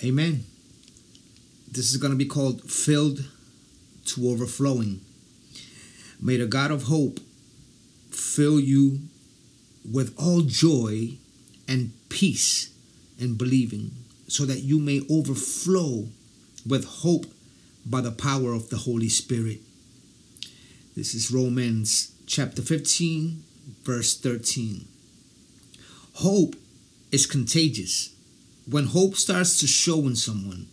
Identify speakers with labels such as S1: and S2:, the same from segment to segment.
S1: This is going to be called Filled to Overflowing. May the God of hope fill you with all joy and peace in believing, so that you may overflow with hope by the power of the Holy Spirit. This is Romans chapter 15, verse 13. Hope is contagious. When hope starts to show in someone,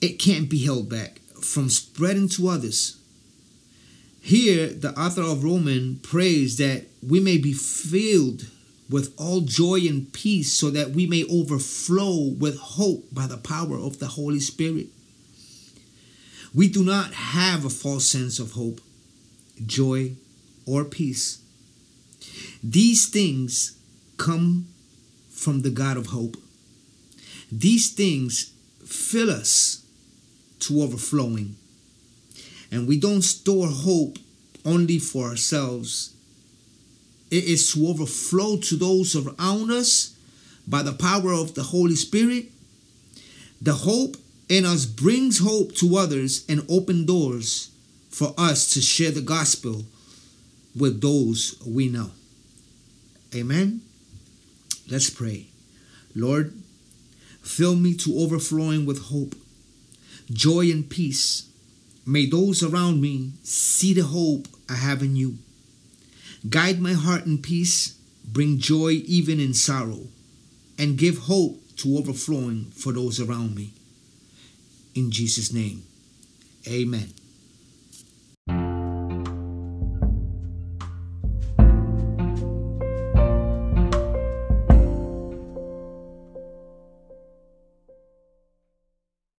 S1: it can't be held back from spreading to others. Here, the author of Romans prays that we may be filled with all joy and peace so that we may overflow with hope by the power of the Holy Spirit. We do not have a false sense of hope, joy, or peace. These things come from the God of hope. These things fill us to overflowing. And we don't store hope only for ourselves, it is to overflow to those around us by the power of the Holy Spirit. The hope in us brings hope to others and open doors for us to share the gospel with those we know. Amen. Let's pray. Lord, fill me to overflowing with hope, joy, and peace. May those around me see the hope I have in you. Guide my heart in peace, bring joy even in sorrow, and give hope to overflowing for those around me. In Jesus' name, amen.